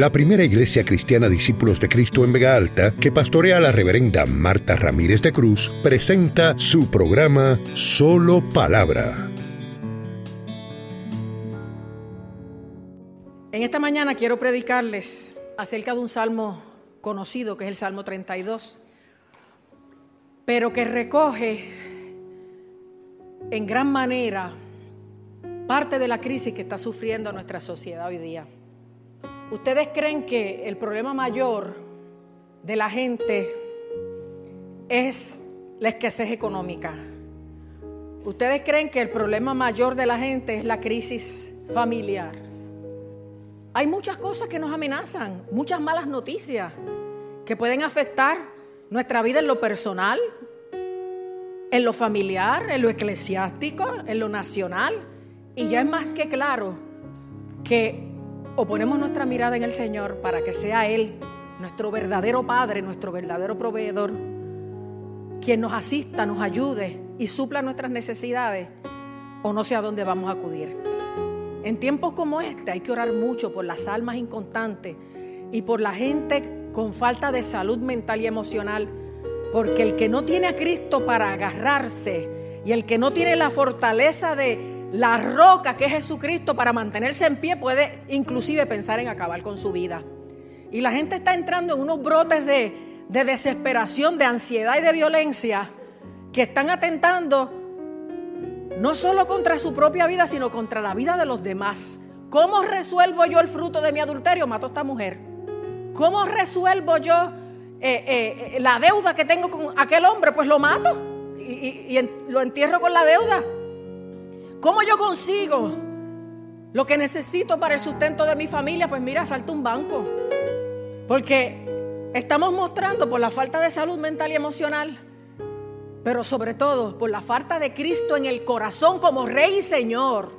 la primera iglesia cristiana Discípulos de Cristo en Vega Alta, que pastorea la reverenda Marta Ramírez de Cruz, presenta su programa Solo Palabra. En esta mañana quiero predicarles acerca de un salmo conocido, que es el Salmo 32, pero que recoge en gran manera parte de la crisis que está sufriendo nuestra sociedad hoy día. ¿Ustedes creen que el problema mayor de la gente es la escasez económica? ¿Ustedes creen que el problema mayor de la gente es la crisis familiar? Hay muchas cosas que nos amenazan, muchas malas noticias que pueden afectar nuestra vida en lo personal, en lo familiar, en lo eclesiástico, en lo nacional. Y ya es más que claro que o ponemos nuestra mirada en el Señor para que sea Él nuestro verdadero Padre, nuestro verdadero proveedor, quien nos asista, nos ayude y supla nuestras necesidades, o no sé a dónde vamos a acudir. En tiempos como este hay que orar mucho por las almas inconstantes y por la gente con falta de salud mental y emocional, porque el que no tiene a Cristo para agarrarse y el que no tiene la fortaleza de la roca que es Jesucristo para mantenerse en pie puede inclusive pensar en acabar con su vida. Y la gente está entrando en unos brotes de, desesperación, de ansiedad y de violencia que están atentando no solo contra su propia vida, sino contra la vida de los demás. ¿Cómo resuelvo yo el fruto de mi adulterio? Mato a esta mujer. ¿Cómo resuelvo yo eh, eh, la deuda que tengo con aquel hombre? Pues lo mato y lo entierro con la deuda. ¿Cómo yo consigo lo que necesito para el sustento de mi familia? Pues mira, salto un banco. Porque estamos mostrando por la falta de salud mental y emocional, pero sobre todo por la falta de Cristo en el corazón como Rey y Señor.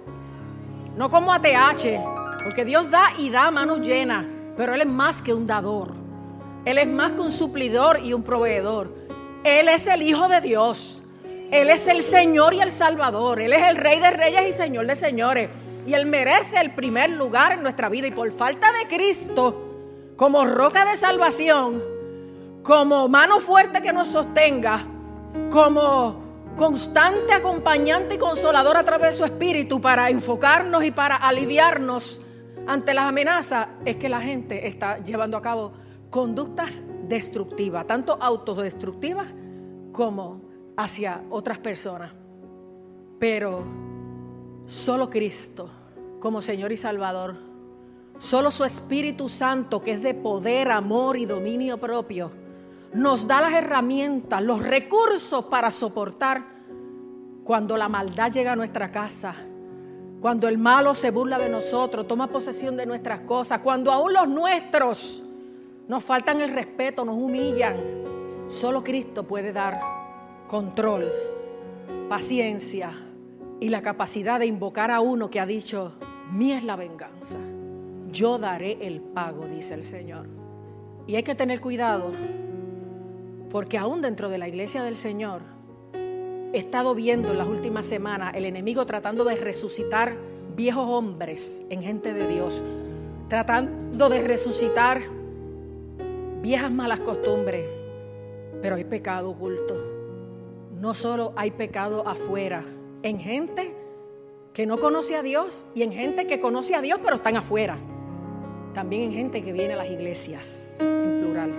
No como ATH, porque Dios da y da manos llenas, pero Él es más que un dador. Él es más que un suplidor y un proveedor. Él es el Hijo de Dios. Él es el Señor y el Salvador. Él es el Rey de Reyes y Señor de Señores. Y Él merece el primer lugar en nuestra vida. Y por falta de Cristo, como roca de salvación, como mano fuerte que nos sostenga, como constante acompañante y consolador a través de su espíritu para enfocarnos y para aliviarnos ante las amenazas, es que la gente está llevando a cabo conductas destructivas, tanto autodestructivas como hacia otras personas. Pero solo Cristo como Señor y Salvador, solo su Espíritu Santo, que es de poder, amor y dominio propio, nos da las herramientas, los recursos para soportar cuando la maldad llega a nuestra casa, cuando el malo se burla de nosotros, toma posesión de nuestras cosas, cuando aún los nuestros nos faltan el respeto, nos humillan. Solo Cristo puede dar control, paciencia y la capacidad de invocar a uno que ha dicho, mía es la venganza, yo daré el pago, dice el Señor. Y hay que tener cuidado, porque aún dentro de la iglesia del Señor, he estado viendo en las últimas semanas el enemigo tratando de resucitar viejos hombres en gente de Dios, tratando de resucitar viejas malas costumbres, pero hay pecado oculto no solo hay pecado afuera, en gente que no conoce a Dios y en gente que conoce a Dios pero están afuera. También en gente que viene a las iglesias, en plural.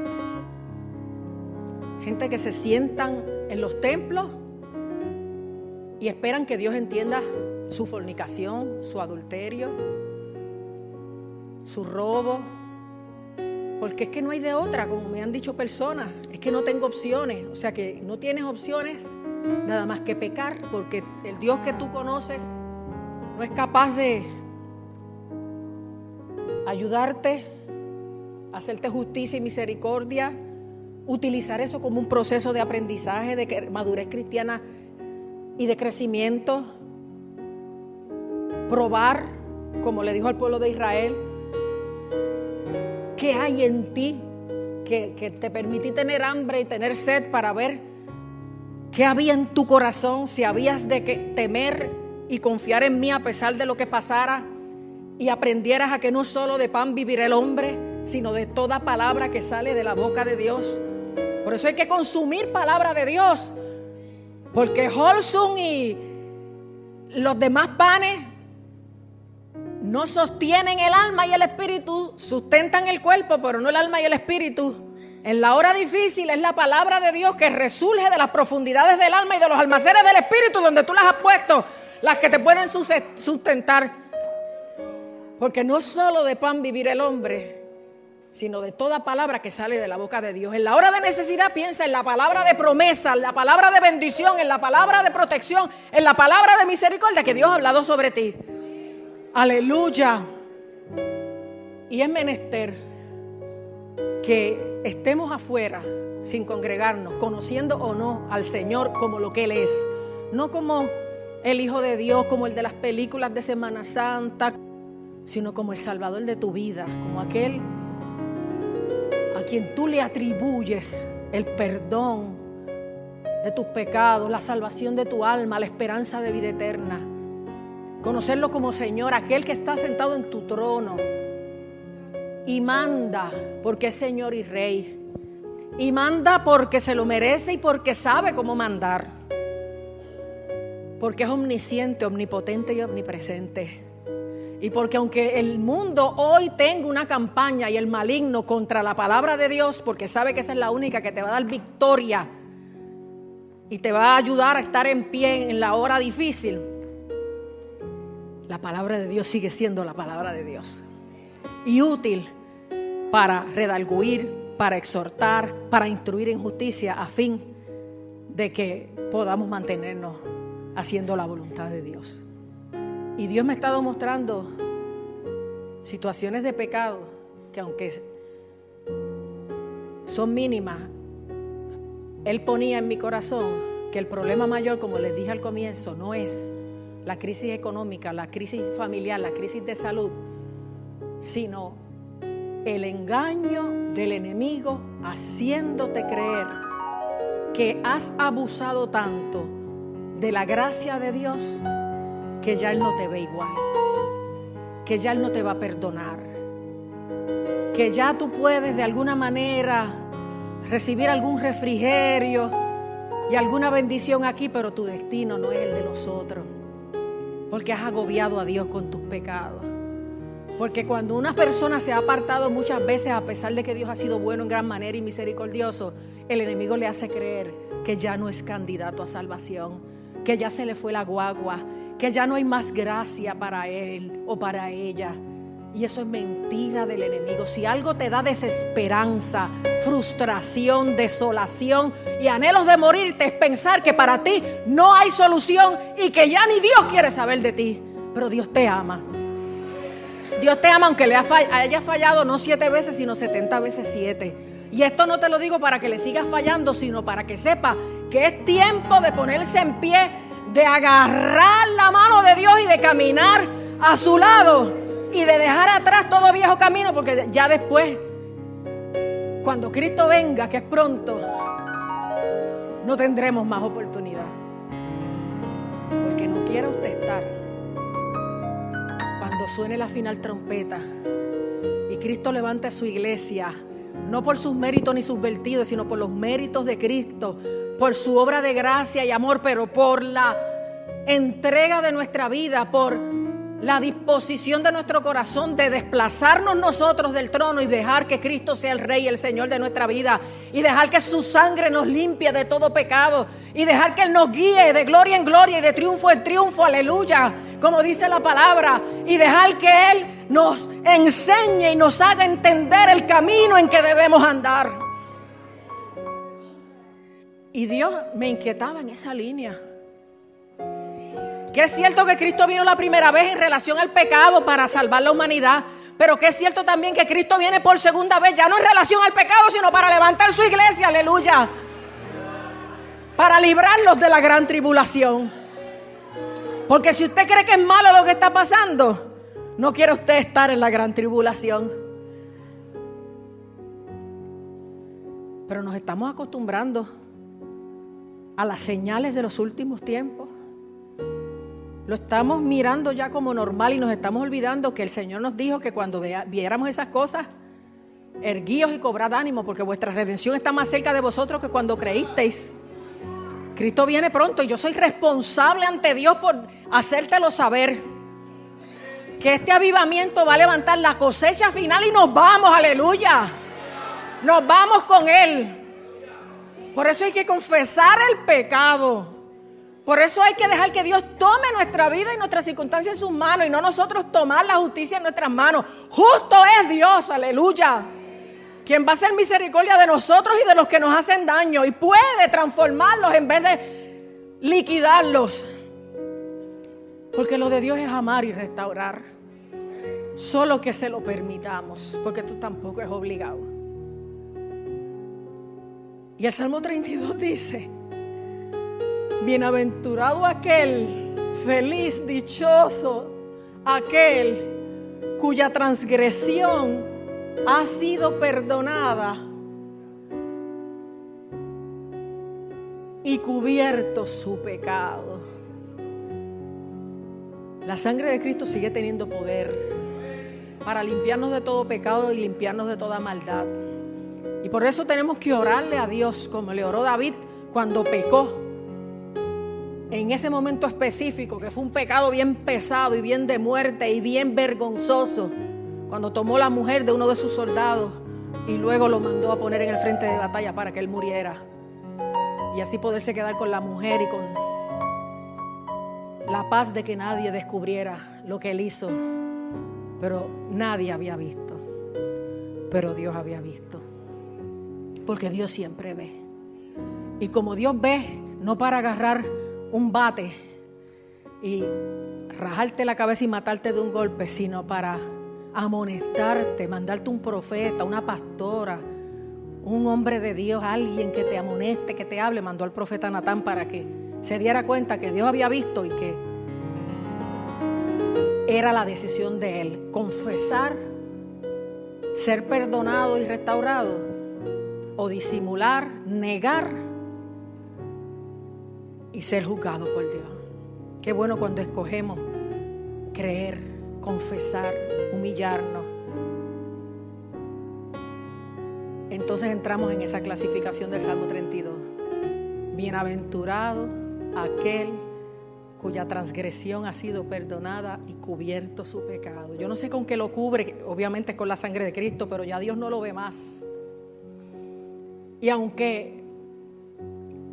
Gente que se sientan en los templos y esperan que Dios entienda su fornicación, su adulterio, su robo, porque es que no hay de otra, como me han dicho personas, es que no tengo opciones, o sea que no tienes opciones nada más que pecar, porque el Dios que tú conoces no es capaz de ayudarte, hacerte justicia y misericordia, utilizar eso como un proceso de aprendizaje, de madurez cristiana y de crecimiento, probar, como le dijo al pueblo de Israel, ¿Qué hay en ti que, te permití tener hambre y tener sed para ver qué había en tu corazón, si habías de que temer y confiar en mí a pesar de lo que pasara y aprendieras a que no solo de pan vivirá el hombre, sino de toda palabra que sale de la boca de Dios. Por eso hay que consumir palabra de Dios. Porque Holsun y los demás panes no sostienen el alma y el espíritu, sustentan el cuerpo, pero no el alma y el espíritu. En la hora difícil es la palabra de Dios que resurge de las profundidades del alma y de los almacenes del espíritu donde tú las has puesto, las que te pueden sustentar. Porque no solo de pan vivir el hombre, sino de toda palabra que sale de la boca de Dios. En la hora de necesidad piensa en la palabra de promesa, en la palabra de bendición, en la palabra de protección, en la palabra de misericordia que Dios ha hablado sobre ti. Aleluya. Y es menester que estemos afuera sin congregarnos, conociendo o no al Señor como lo que Él es, no como el Hijo de Dios, como el de las películas de Semana Santa, sino como el Salvador de tu vida, como aquel a quien tú le atribuyes el perdón de tus pecados, la salvación de tu alma, la esperanza de vida eterna. Conocerlo como Señor, aquel que está sentado en tu trono y manda porque es Señor y Rey. Y manda porque se lo merece y porque sabe cómo mandar. Porque es omnisciente, omnipotente y omnipresente. Y porque aunque el mundo hoy tenga una campaña y el maligno contra la palabra de Dios, porque sabe que esa es la única que te va a dar victoria y te va a ayudar a estar en pie en la hora difícil, la palabra de Dios sigue siendo la palabra de Dios. Y útil para redalguir, para exhortar, para instruir en justicia, a fin de que podamos mantenernos haciendo la voluntad de Dios. Y Dios me ha estado mostrando situaciones de pecado que aunque son mínimas, Él ponía en mi corazón que el problema mayor, como les dije al comienzo, no es la crisis económica, la crisis familiar, la crisis de salud, sino el engaño del enemigo haciéndote creer que has abusado tanto de la gracia de Dios que ya Él no te ve igual, que ya Él no te va a perdonar, que ya tú puedes de alguna manera recibir algún refrigerio y alguna bendición aquí, pero tu destino no es el de los otros, porque has agobiado a Dios con tus pecados. Porque cuando una persona se ha apartado muchas veces, a pesar de que Dios ha sido bueno en gran manera y misericordioso, el enemigo le hace creer que ya no es candidato a salvación, que ya se le fue la guagua, que ya no hay más gracia para él o para ella. Y eso es mentira del enemigo. Si algo te da desesperanza, frustración, desolación y anhelos de morirte, es pensar que para ti no hay solución y que ya ni Dios quiere saber de ti. Pero Dios te ama. Dios te ama aunque le haya fallado no siete veces, sino setenta veces siete. Y esto no te lo digo para que le sigas fallando, sino para que sepa que es tiempo de ponerse en pie de agarrar la mano de Dios y de caminar a su lado y de dejar atrás todo viejo camino, porque ya después, cuando Cristo venga, que es pronto, no tendremos más oportunidad. Porque no quiere usted estar cuando suene la final trompeta y Cristo levante a su iglesia, no por sus méritos ni sus vertidos, sino por los méritos de Cristo por su obra de gracia y amor, pero por la entrega de nuestra vida, por la disposición de nuestro corazón de desplazarnos nosotros del trono y dejar que Cristo sea el Rey, el Señor de nuestra vida, y dejar que su sangre nos limpie de todo pecado, y dejar que Él nos guíe de gloria en gloria y de triunfo en triunfo, aleluya, como dice la palabra, y dejar que Él nos enseñe y nos haga entender el camino en que debemos andar. Y Dios me inquietaba en esa línea. Que es cierto que Cristo vino la primera vez en relación al pecado para salvar la humanidad. Pero que es cierto también que Cristo viene por segunda vez, ya no en relación al pecado, sino para levantar su iglesia, aleluya. Para librarlos de la gran tribulación. Porque si usted cree que es malo lo que está pasando, no quiere usted estar en la gran tribulación. Pero nos estamos acostumbrando a las señales de los últimos tiempos. Lo estamos mirando ya como normal y nos estamos olvidando que el Señor nos dijo que cuando viéramos esas cosas, erguíos y cobrad ánimo, porque vuestra redención está más cerca de vosotros que cuando creísteis. Cristo viene pronto y yo soy responsable ante Dios por hacértelo saber. Que este avivamiento va a levantar la cosecha final y nos vamos, aleluya. Nos vamos con Él. Por eso hay que confesar el pecado. Por eso hay que dejar que Dios tome nuestra vida y nuestras circunstancias en sus manos y no nosotros tomar la justicia en nuestras manos. Justo es Dios, aleluya. Quien va a ser misericordia de nosotros y de los que nos hacen daño y puede transformarlos en vez de liquidarlos. Porque lo de Dios es amar y restaurar. Solo que se lo permitamos, porque tú tampoco es obligado. Y el Salmo 32 dice, bienaventurado aquel, feliz, dichoso, aquel cuya transgresión ha sido perdonada y cubierto su pecado. La sangre de Cristo sigue teniendo poder para limpiarnos de todo pecado y limpiarnos de toda maldad. Y por eso tenemos que orarle a Dios como le oró David cuando pecó. En ese momento específico, que fue un pecado bien pesado y bien de muerte y bien vergonzoso cuando tomó la mujer de uno de sus soldados y luego lo mandó a poner en el frente de batalla para que él muriera. Y así poderse quedar con la mujer y con la paz de que nadie descubriera lo que él hizo. Pero nadie había visto. Pero Dios había visto. Porque Dios siempre ve. Y como Dios ve, no para agarrar un bate y rajarte la cabeza y matarte de un golpe, sino para amonestarte, mandarte un profeta, una pastora, un hombre de Dios, alguien que te amoneste, que te hable, mandó al profeta Natán para que se diera cuenta que Dios había visto y que era la decisión de él, confesar, ser perdonado y restaurado, o disimular, negar y ser juzgado por Dios. Qué bueno cuando escogemos creer, confesar, humillarnos. Entonces entramos en esa clasificación del Salmo 32. Bienaventurado aquel cuya transgresión ha sido perdonada y cubierto su pecado. Yo no sé con qué lo cubre, obviamente con la sangre de Cristo, pero ya Dios no lo ve más. Y aunque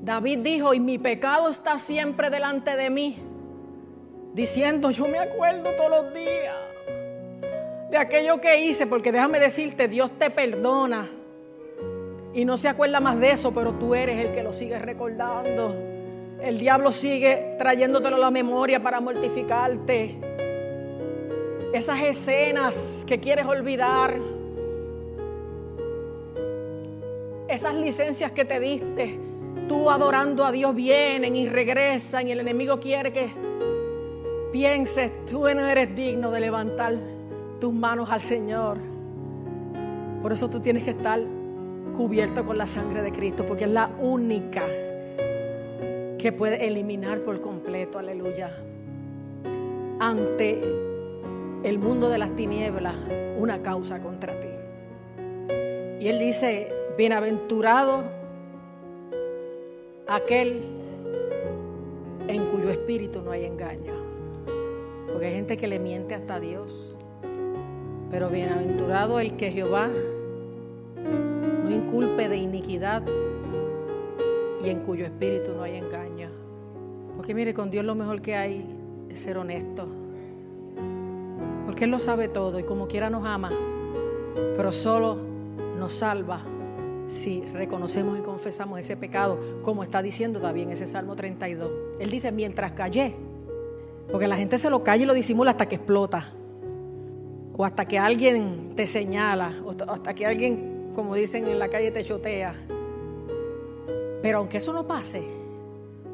David dijo, y mi pecado está siempre delante de mí, diciendo, yo me acuerdo todos los días de aquello que hice, porque déjame decirte, Dios te perdona y no se acuerda más de eso, pero tú eres el que lo sigue recordando. El diablo sigue trayéndotelo a la memoria para mortificarte. Esas escenas que quieres olvidar. Esas licencias que te diste, tú adorando a Dios vienen y regresan y el enemigo quiere que pienses, tú no eres digno de levantar tus manos al Señor. Por eso tú tienes que estar cubierto con la sangre de Cristo, porque es la única que puede eliminar por completo, aleluya, ante el mundo de las tinieblas una causa contra ti. Y él dice, bienaventurado aquel en cuyo espíritu no hay engaño. Porque hay gente que le miente hasta a Dios. Pero bienaventurado el que Jehová no inculpe de iniquidad y en cuyo espíritu no hay engaño. Porque mire, con Dios lo mejor que hay es ser honesto. Porque Él lo sabe todo y como quiera nos ama, pero solo nos salva si reconocemos y confesamos ese pecado, como está diciendo también ese Salmo 32. Él dice, mientras callé, porque la gente se lo calla y lo disimula hasta que explota o hasta que alguien te señala, o hasta que alguien, como dicen en la calle, te chotea. Pero aunque eso no pase,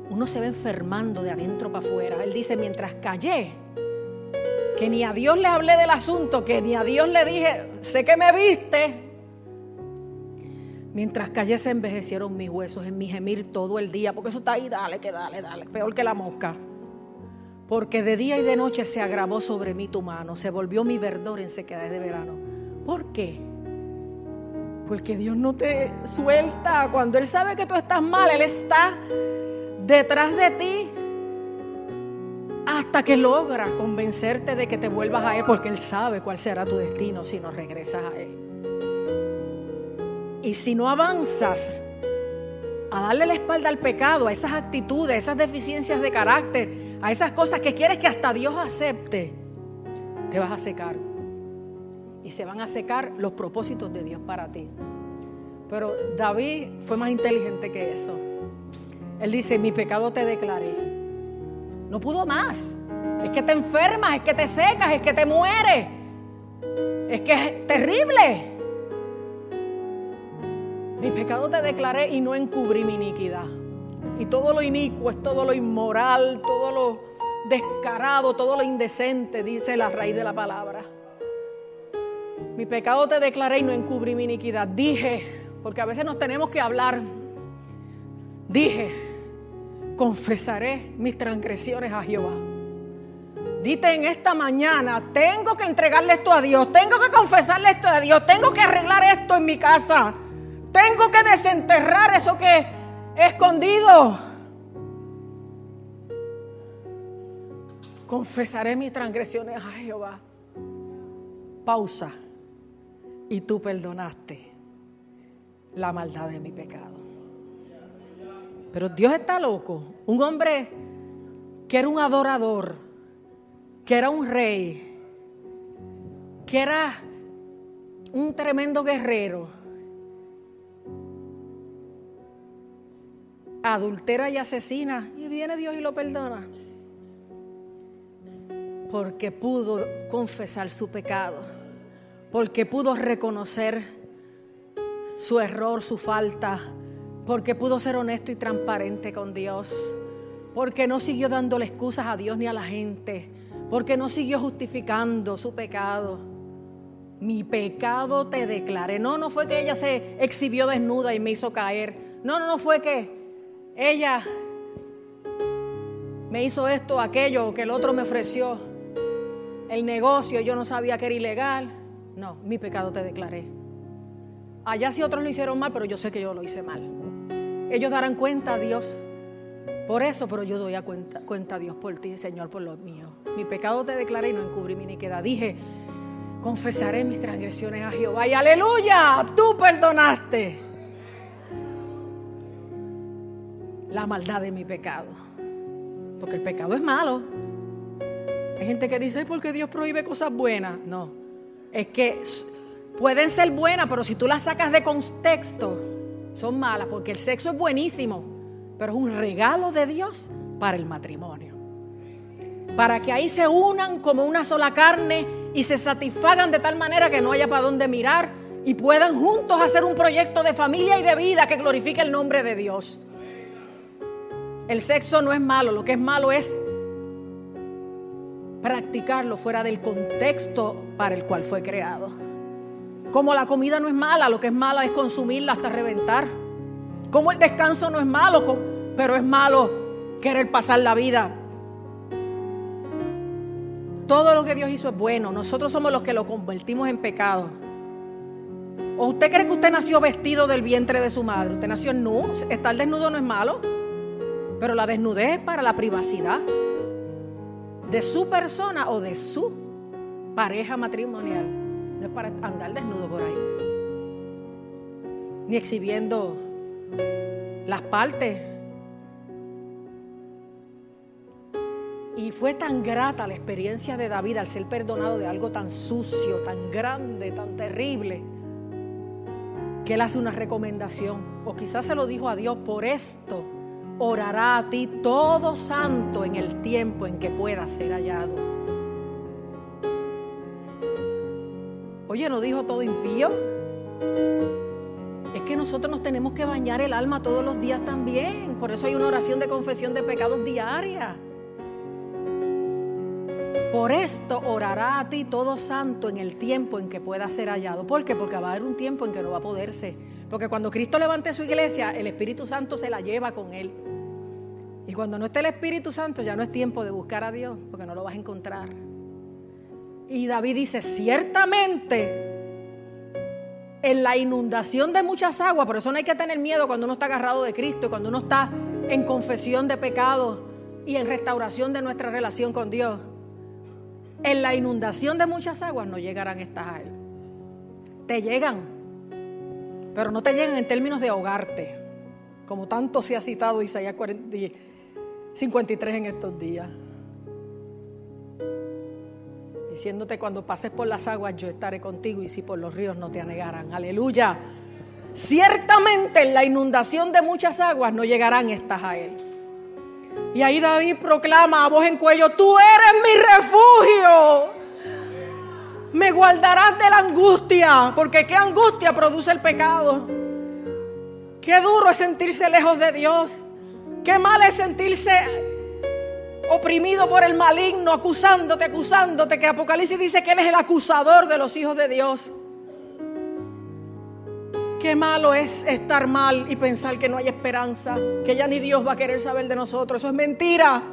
uno se va enfermando de adentro para afuera. Él dice, mientras callé, que ni a Dios le hablé del asunto, que ni a Dios le dije, sé que me viste. Mientras callé se envejecieron mis huesos en mi gemir todo el día, porque eso está ahí, dale, que dale, dale, peor que la mosca. Porque de día y de noche se agravó sobre mí tu mano, se volvió mi verdor en sequedad de verano. ¿Por qué? Porque Dios no te suelta. Cuando Él sabe que tú estás mal, Él está detrás de ti hasta que logra convencerte de que te vuelvas a Él, porque Él sabe cuál será tu destino si no regresas a Él. Y si no avanzas a darle la espalda al pecado, a esas actitudes, a esas deficiencias de carácter, a esas cosas que quieres que hasta Dios acepte, te vas a secar. Y se van a secar los propósitos de Dios para ti. Pero David fue más inteligente que eso. Él dice, mi pecado te declaré. No pudo más. Es que te enfermas, es que te secas, es que te mueres. Es que es terrible. Mi pecado te declaré y no encubrí mi iniquidad. Y todo lo inicuo es todo lo inmoral, todo lo descarado, todo lo indecente, dice la raíz de la palabra. Mi pecado te declaré y no encubrí mi iniquidad. Dije, porque a veces nos tenemos que hablar. Dije, confesaré mis transgresiones a Jehová. Dite en esta mañana, tengo que entregarle esto a Dios, tengo que confesarle esto a Dios, tengo que arreglar esto en mi casa, tengo que desenterrar eso que he escondido. Confesaré mis transgresiones a Jehová. Pausa. Y tú perdonaste la maldad de mi pecado. Pero Dios está loco. Un hombre que era un adorador, que era un rey, que era un tremendo guerrero, adultera y asesina, y viene Dios y lo perdona. Porque pudo confesar su pecado, porque pudo reconocer su error, su falta, porque pudo ser honesto y transparente con Dios, porque no siguió dándole excusas a Dios ni a la gente, porque no siguió justificando su pecado. Mi pecado te declaré. No, no fue que ella se exhibió desnuda y me hizo caer. No, no, no fue que ella me hizo esto, aquello, que el otro me ofreció. El negocio, yo no sabía que era ilegal. No, mi pecado te declaré. Allá sí otros lo hicieron mal, pero yo sé que yo lo hice mal. Ellos darán cuenta a Dios por eso, pero yo doy a cuenta, a Dios por ti, Señor, por lo mío. Mi pecado te declaré y no encubrí mi iniquidad. Dije, confesaré mis transgresiones a Jehová y aleluya, tú perdonaste la maldad de mi pecado. Porque el pecado es malo. Hay gente que dice, ¿por qué Dios prohíbe cosas buenas? No, es que pueden ser buenas, pero si tú las sacas de contexto, son malas, porque el sexo es buenísimo, pero es un regalo de Dios para el matrimonio. Para que ahí se unan como una sola carne y se satisfagan de tal manera que no haya para dónde mirar y puedan juntos hacer un proyecto de familia y de vida que glorifique el nombre de Dios. El sexo no es malo, lo que es malo es practicarlo fuera del contexto para el cual fue creado. Como la comida no es mala, lo que es mala es consumirla hasta reventar. Como el descanso no es malo, pero es malo querer pasar la vida. Todo lo que Dios hizo es bueno. Nosotros somos los que lo convertimos en pecado. ¿O usted cree que usted nació vestido del vientre de su madre? Usted nació nu. Estar desnudo no es malo. Pero la desnudez es para la privacidad de su persona o de su pareja matrimonial para andar desnudo por ahí. Ni exhibiendo las partes. Y fue tan grata la experiencia de David al ser perdonado de algo tan sucio, tan grande, tan terrible, que él hace una recomendación. O quizás se lo dijo a Dios, por esto orará a ti todo santo en el tiempo en que pueda ser hallado. Oye, ¿no dijo todo impío? Es que nosotros nos tenemos que bañar el alma todos los días también. Por eso hay una oración de confesión de pecados diaria. Por esto orará a ti todo santo en el tiempo en que pueda ser hallado. ¿Por qué? Porque va a haber un tiempo en que no va a poderse. Porque cuando Cristo levante su iglesia, el Espíritu Santo se la lleva con él. Y cuando no esté el Espíritu Santo, ya no es tiempo de buscar a Dios, porque no lo vas a encontrar. Y David dice, ciertamente en la inundación de muchas aguas, por eso no hay que tener miedo cuando uno está agarrado de Cristo, cuando uno está en confesión de pecado y en restauración de nuestra relación con Dios. En la inundación de muchas aguas no llegarán estas a Él. Te llegan, pero no te llegan en términos de ahogarte, como tanto se ha citado Isaías 53 en estos días diciéndote cuando pases por las aguas yo estaré contigo y si por los ríos no te anegarán. Aleluya. Ciertamente en la inundación de muchas aguas no llegarán estas a él. Y ahí David proclama a voz en cuello, tú eres mi refugio. Me guardarás de la angustia, porque qué angustia produce el pecado. Qué duro es sentirse lejos de Dios. Qué mal es sentirse oprimido por el maligno, acusándote, acusándote, que Apocalipsis dice que Él es el acusador de los hijos de Dios. Qué malo es estar mal y pensar que no hay esperanza, que ya ni Dios va a querer saber de nosotros. Eso es mentira.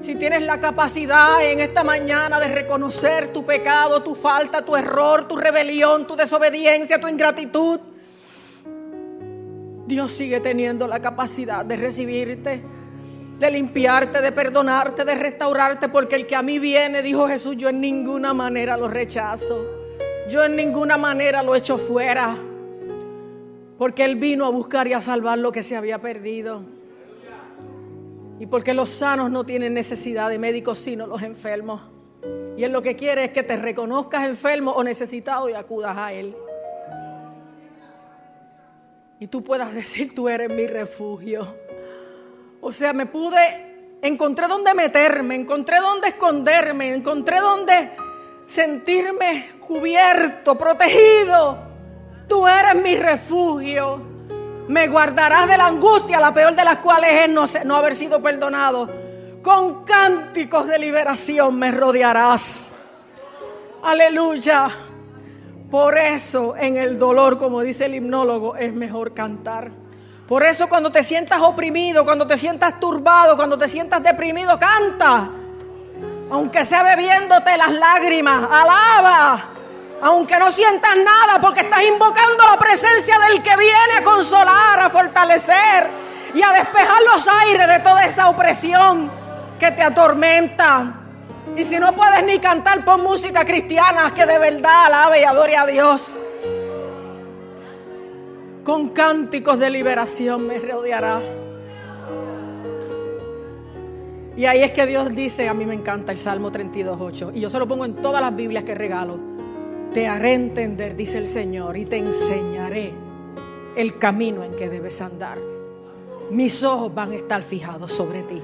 Si tienes la capacidad en esta mañana de reconocer tu pecado, tu falta, tu error, tu rebelión, tu desobediencia, tu ingratitud, Dios sigue teniendo la capacidad de recibirte de limpiarte, de perdonarte, de restaurarte, porque el que a mí viene, dijo Jesús, yo en ninguna manera lo rechazo, yo en ninguna manera lo echo fuera, porque Él vino a buscar y a salvar lo que se había perdido. Y porque los sanos no tienen necesidad de médicos, sino los enfermos. Y Él lo que quiere es que te reconozcas enfermo o necesitado y acudas a Él. Y tú puedas decir, tú eres mi refugio. O sea, me pude, encontré dónde meterme, encontré dónde esconderme, encontré dónde sentirme cubierto, protegido. Tú eres mi refugio. Me guardarás de la angustia, la peor de las cuales es no, no haber sido perdonado. Con cánticos de liberación me rodearás. Aleluya. Por eso en el dolor, como dice el himnólogo, es mejor cantar. Por eso cuando te sientas oprimido, cuando te sientas turbado, cuando te sientas deprimido, canta. Aunque sea bebiéndote las lágrimas, alaba. Aunque no sientas nada porque estás invocando la presencia del que viene a consolar, a fortalecer y a despejar los aires de toda esa opresión que te atormenta. Y si no puedes ni cantar, pon música cristiana que de verdad alabe y adore a Dios con cánticos de liberación me rodeará. Y ahí es que Dios dice, a mí me encanta el Salmo 32.8, y yo se lo pongo en todas las Biblias que regalo. Te haré entender, dice el Señor, y te enseñaré el camino en que debes andar. Mis ojos van a estar fijados sobre ti.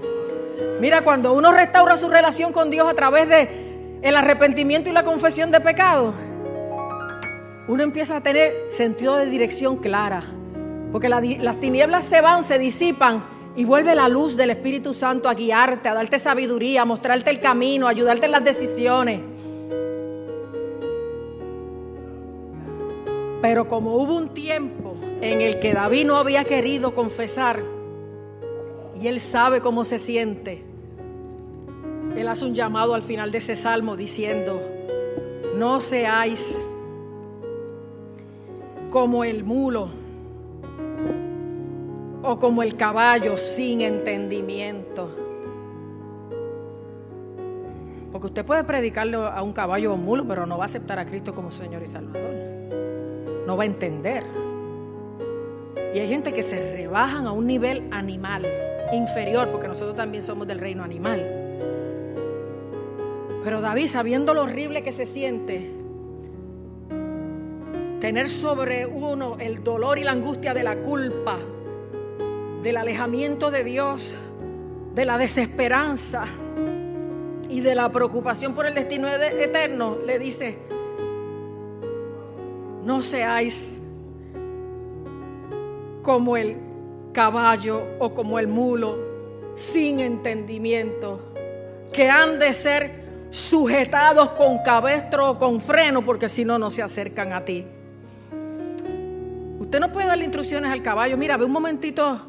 Mira, cuando uno restaura su relación con Dios a través de el arrepentimiento y la confesión de pecado, uno empieza a tener sentido de dirección clara. Porque las tinieblas se van, se disipan y vuelve la luz del Espíritu Santo a guiarte, a darte sabiduría, a mostrarte el camino, a ayudarte en las decisiones. Pero como hubo un tiempo en el que David no había querido confesar y él sabe cómo se siente, él hace un llamado al final de ese salmo diciendo, no seáis como el mulo o como el caballo sin entendimiento. Porque usted puede predicarle a un caballo o un mulo, pero no va a aceptar a Cristo como Señor y Salvador. No va a entender. Y hay gente que se rebajan a un nivel animal, inferior, porque nosotros también somos del reino animal. Pero David, sabiendo lo horrible que se siente, tener sobre uno el dolor y la angustia de la culpa, del alejamiento de Dios, de la desesperanza y de la preocupación por el destino eterno, le dice, no seáis como el caballo o como el mulo sin entendimiento, que han de ser sujetados con cabestro o con freno, porque si no, no se acercan a ti. Usted no puede darle instrucciones al caballo. Mira, ve un momentito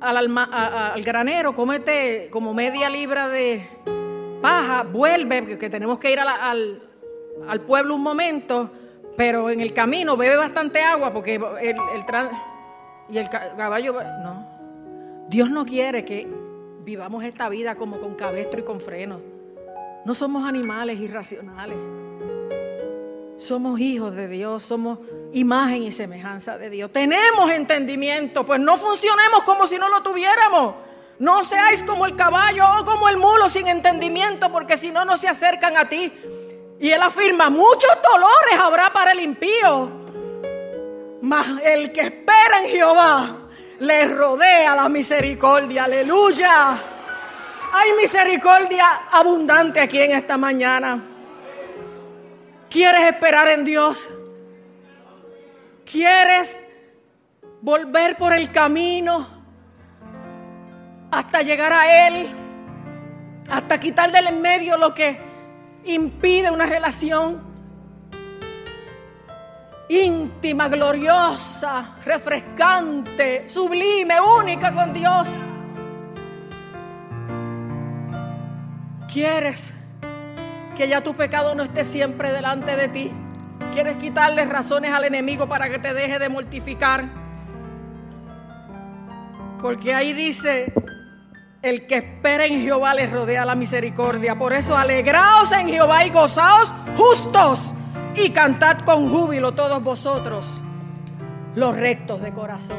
al, granero, comete como media libra de paja, vuelve, que tenemos que ir al, al pueblo un momento, pero en el camino bebe bastante agua porque el y el caballo no. Dios no quiere que vivamos esta vida como con cabestro y con freno. No somos animales irracionales. Somos hijos de Dios, somos imagen y semejanza de Dios. Tenemos entendimiento, pues no funcionemos como si no lo tuviéramos. No seáis como el caballo o como el mulo sin entendimiento, porque si no, no se acercan a ti. Y él afirma, muchos dolores habrá para el impío, mas el que espera en Jehová le rodea la misericordia. Aleluya. Hay misericordia abundante aquí en esta mañana. ¿Quieres esperar en Dios? ¿Quieres volver por el camino hasta llegar a Él? Hasta quitar del en medio lo que impide una relación íntima, gloriosa, refrescante, sublime, única con Dios. ¿Quieres que ya tu pecado no esté siempre delante de ti? ¿Quieres quitarle razones al enemigo para que te deje de mortificar? Porque ahí dice, el que espera en Jehová les rodea la misericordia. Por eso alegraos en Jehová y gozaos justos y cantad con júbilo todos vosotros los rectos de corazón.